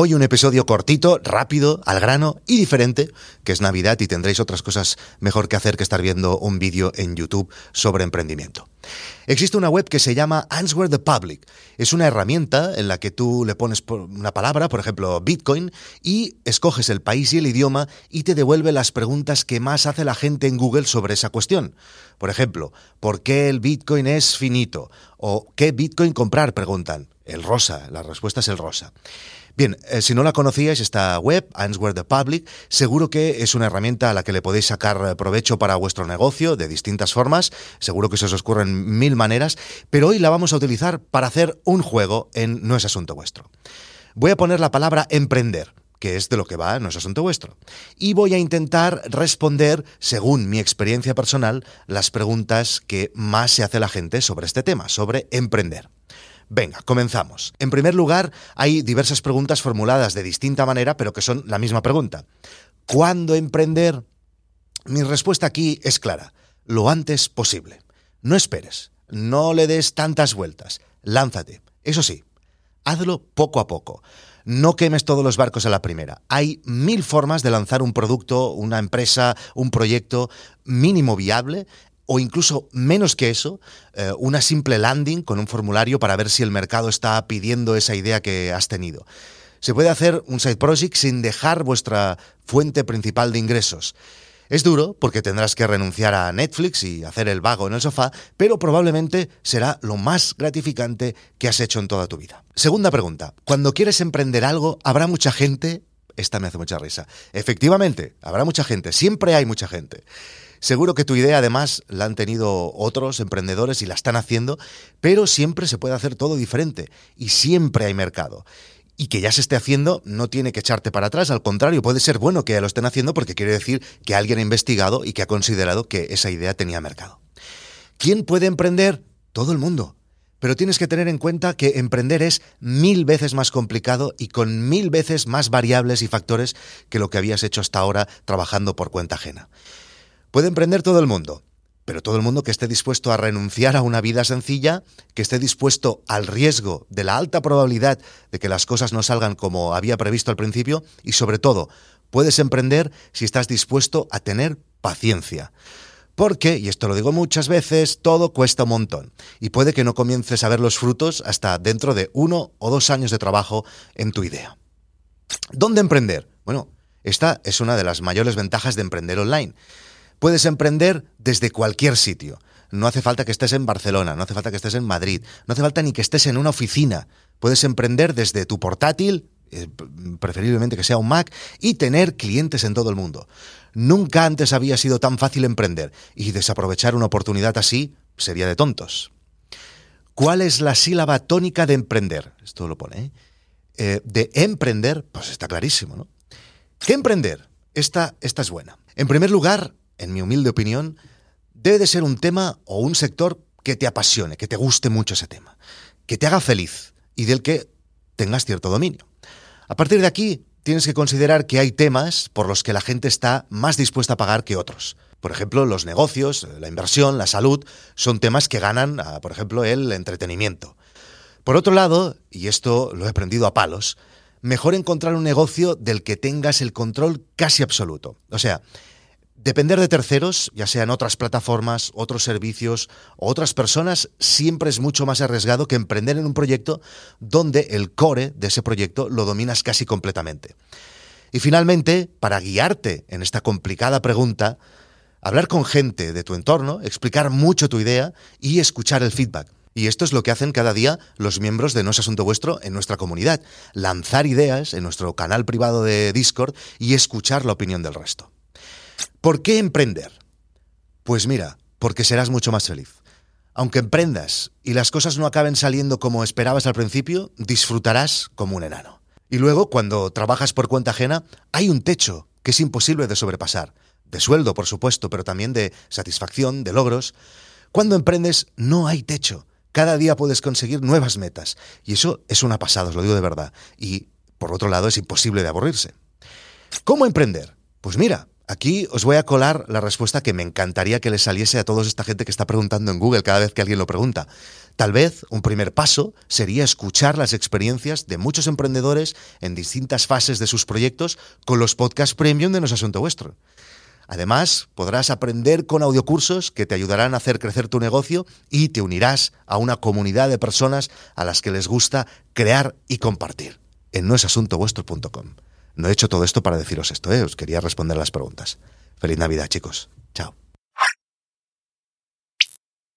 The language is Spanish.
Hoy un episodio cortito, rápido, al grano y diferente, que es Navidad y tendréis otras cosas mejor que hacer que estar viendo un vídeo en YouTube sobre emprendimiento. Existe una web que se llama Answer the Public. Es una herramienta en la que tú le pones una palabra, por ejemplo, Bitcoin, y escoges el país y el idioma y te devuelve las preguntas que más hace la gente en Google sobre esa cuestión. Por ejemplo, ¿por qué el Bitcoin es finito? ¿O qué Bitcoin comprar? Preguntan. El rosa, la respuesta es el rosa. Bien, eh, si no la conocíais, esta web, Answer the Public, seguro que es una herramienta a la que le podéis sacar eh, provecho para vuestro negocio de distintas formas, seguro que se os ocurren mil maneras, pero hoy la vamos a utilizar para hacer un juego en No es asunto vuestro. Voy a poner la palabra emprender que es de lo que va, no es asunto vuestro. Y voy a intentar responder, según mi experiencia personal, las preguntas que más se hace la gente sobre este tema, sobre emprender. Venga, comenzamos. En primer lugar, hay diversas preguntas formuladas de distinta manera, pero que son la misma pregunta. ¿Cuándo emprender? Mi respuesta aquí es clara. Lo antes posible. No esperes. No le des tantas vueltas. Lánzate. Eso sí, hazlo poco a poco. No quemes todos los barcos a la primera. Hay mil formas de lanzar un producto, una empresa, un proyecto mínimo viable o incluso menos que eso, eh, una simple landing con un formulario para ver si el mercado está pidiendo esa idea que has tenido. Se puede hacer un side project sin dejar vuestra fuente principal de ingresos. Es duro porque tendrás que renunciar a Netflix y hacer el vago en el sofá, pero probablemente será lo más gratificante que has hecho en toda tu vida. Segunda pregunta. Cuando quieres emprender algo, habrá mucha gente... Esta me hace mucha risa. Efectivamente, habrá mucha gente, siempre hay mucha gente. Seguro que tu idea además la han tenido otros emprendedores y la están haciendo, pero siempre se puede hacer todo diferente y siempre hay mercado. Y que ya se esté haciendo no tiene que echarte para atrás, al contrario, puede ser bueno que ya lo estén haciendo porque quiere decir que alguien ha investigado y que ha considerado que esa idea tenía mercado. ¿Quién puede emprender? Todo el mundo. Pero tienes que tener en cuenta que emprender es mil veces más complicado y con mil veces más variables y factores que lo que habías hecho hasta ahora trabajando por cuenta ajena. Puede emprender todo el mundo, pero todo el mundo que esté dispuesto a renunciar a una vida sencilla, que esté dispuesto al riesgo de la alta probabilidad de que las cosas no salgan como había previsto al principio y sobre todo, puedes emprender si estás dispuesto a tener paciencia. Porque, y esto lo digo muchas veces, todo cuesta un montón. Y puede que no comiences a ver los frutos hasta dentro de uno o dos años de trabajo en tu idea. ¿Dónde emprender? Bueno, esta es una de las mayores ventajas de emprender online. Puedes emprender desde cualquier sitio. No hace falta que estés en Barcelona, no hace falta que estés en Madrid, no hace falta ni que estés en una oficina. Puedes emprender desde tu portátil, eh, preferiblemente que sea un Mac, y tener clientes en todo el mundo. Nunca antes había sido tan fácil emprender y desaprovechar una oportunidad así sería de tontos. ¿Cuál es la sílaba tónica de emprender? Esto lo pone. ¿eh? Eh, de emprender, pues está clarísimo, ¿no? ¿Qué emprender? Esta, esta es buena. En primer lugar, en mi humilde opinión, debe de ser un tema o un sector que te apasione, que te guste mucho ese tema, que te haga feliz y del que tengas cierto dominio. A partir de aquí, tienes que considerar que hay temas por los que la gente está más dispuesta a pagar que otros. Por ejemplo, los negocios, la inversión, la salud, son temas que ganan, por ejemplo, el entretenimiento. Por otro lado, y esto lo he aprendido a palos, mejor encontrar un negocio del que tengas el control casi absoluto. O sea, Depender de terceros, ya sean otras plataformas, otros servicios o otras personas, siempre es mucho más arriesgado que emprender en un proyecto donde el core de ese proyecto lo dominas casi completamente. Y finalmente, para guiarte en esta complicada pregunta, hablar con gente de tu entorno, explicar mucho tu idea y escuchar el feedback. Y esto es lo que hacen cada día los miembros de No es Asunto Vuestro en nuestra comunidad, lanzar ideas en nuestro canal privado de Discord y escuchar la opinión del resto. ¿Por qué emprender? Pues mira, porque serás mucho más feliz. Aunque emprendas y las cosas no acaben saliendo como esperabas al principio, disfrutarás como un enano. Y luego, cuando trabajas por cuenta ajena, hay un techo que es imposible de sobrepasar. De sueldo, por supuesto, pero también de satisfacción, de logros. Cuando emprendes, no hay techo. Cada día puedes conseguir nuevas metas. Y eso es una pasada, os lo digo de verdad. Y, por otro lado, es imposible de aburrirse. ¿Cómo emprender? Pues mira, Aquí os voy a colar la respuesta que me encantaría que le saliese a toda esta gente que está preguntando en Google cada vez que alguien lo pregunta. Tal vez un primer paso sería escuchar las experiencias de muchos emprendedores en distintas fases de sus proyectos con los podcasts premium de No es Asunto Vuestro. Además, podrás aprender con audiocursos que te ayudarán a hacer crecer tu negocio y te unirás a una comunidad de personas a las que les gusta crear y compartir en noesasuntovuestro.com. No he hecho todo esto para deciros esto, ¿eh? os quería responder las preguntas. Feliz Navidad, chicos. Chao.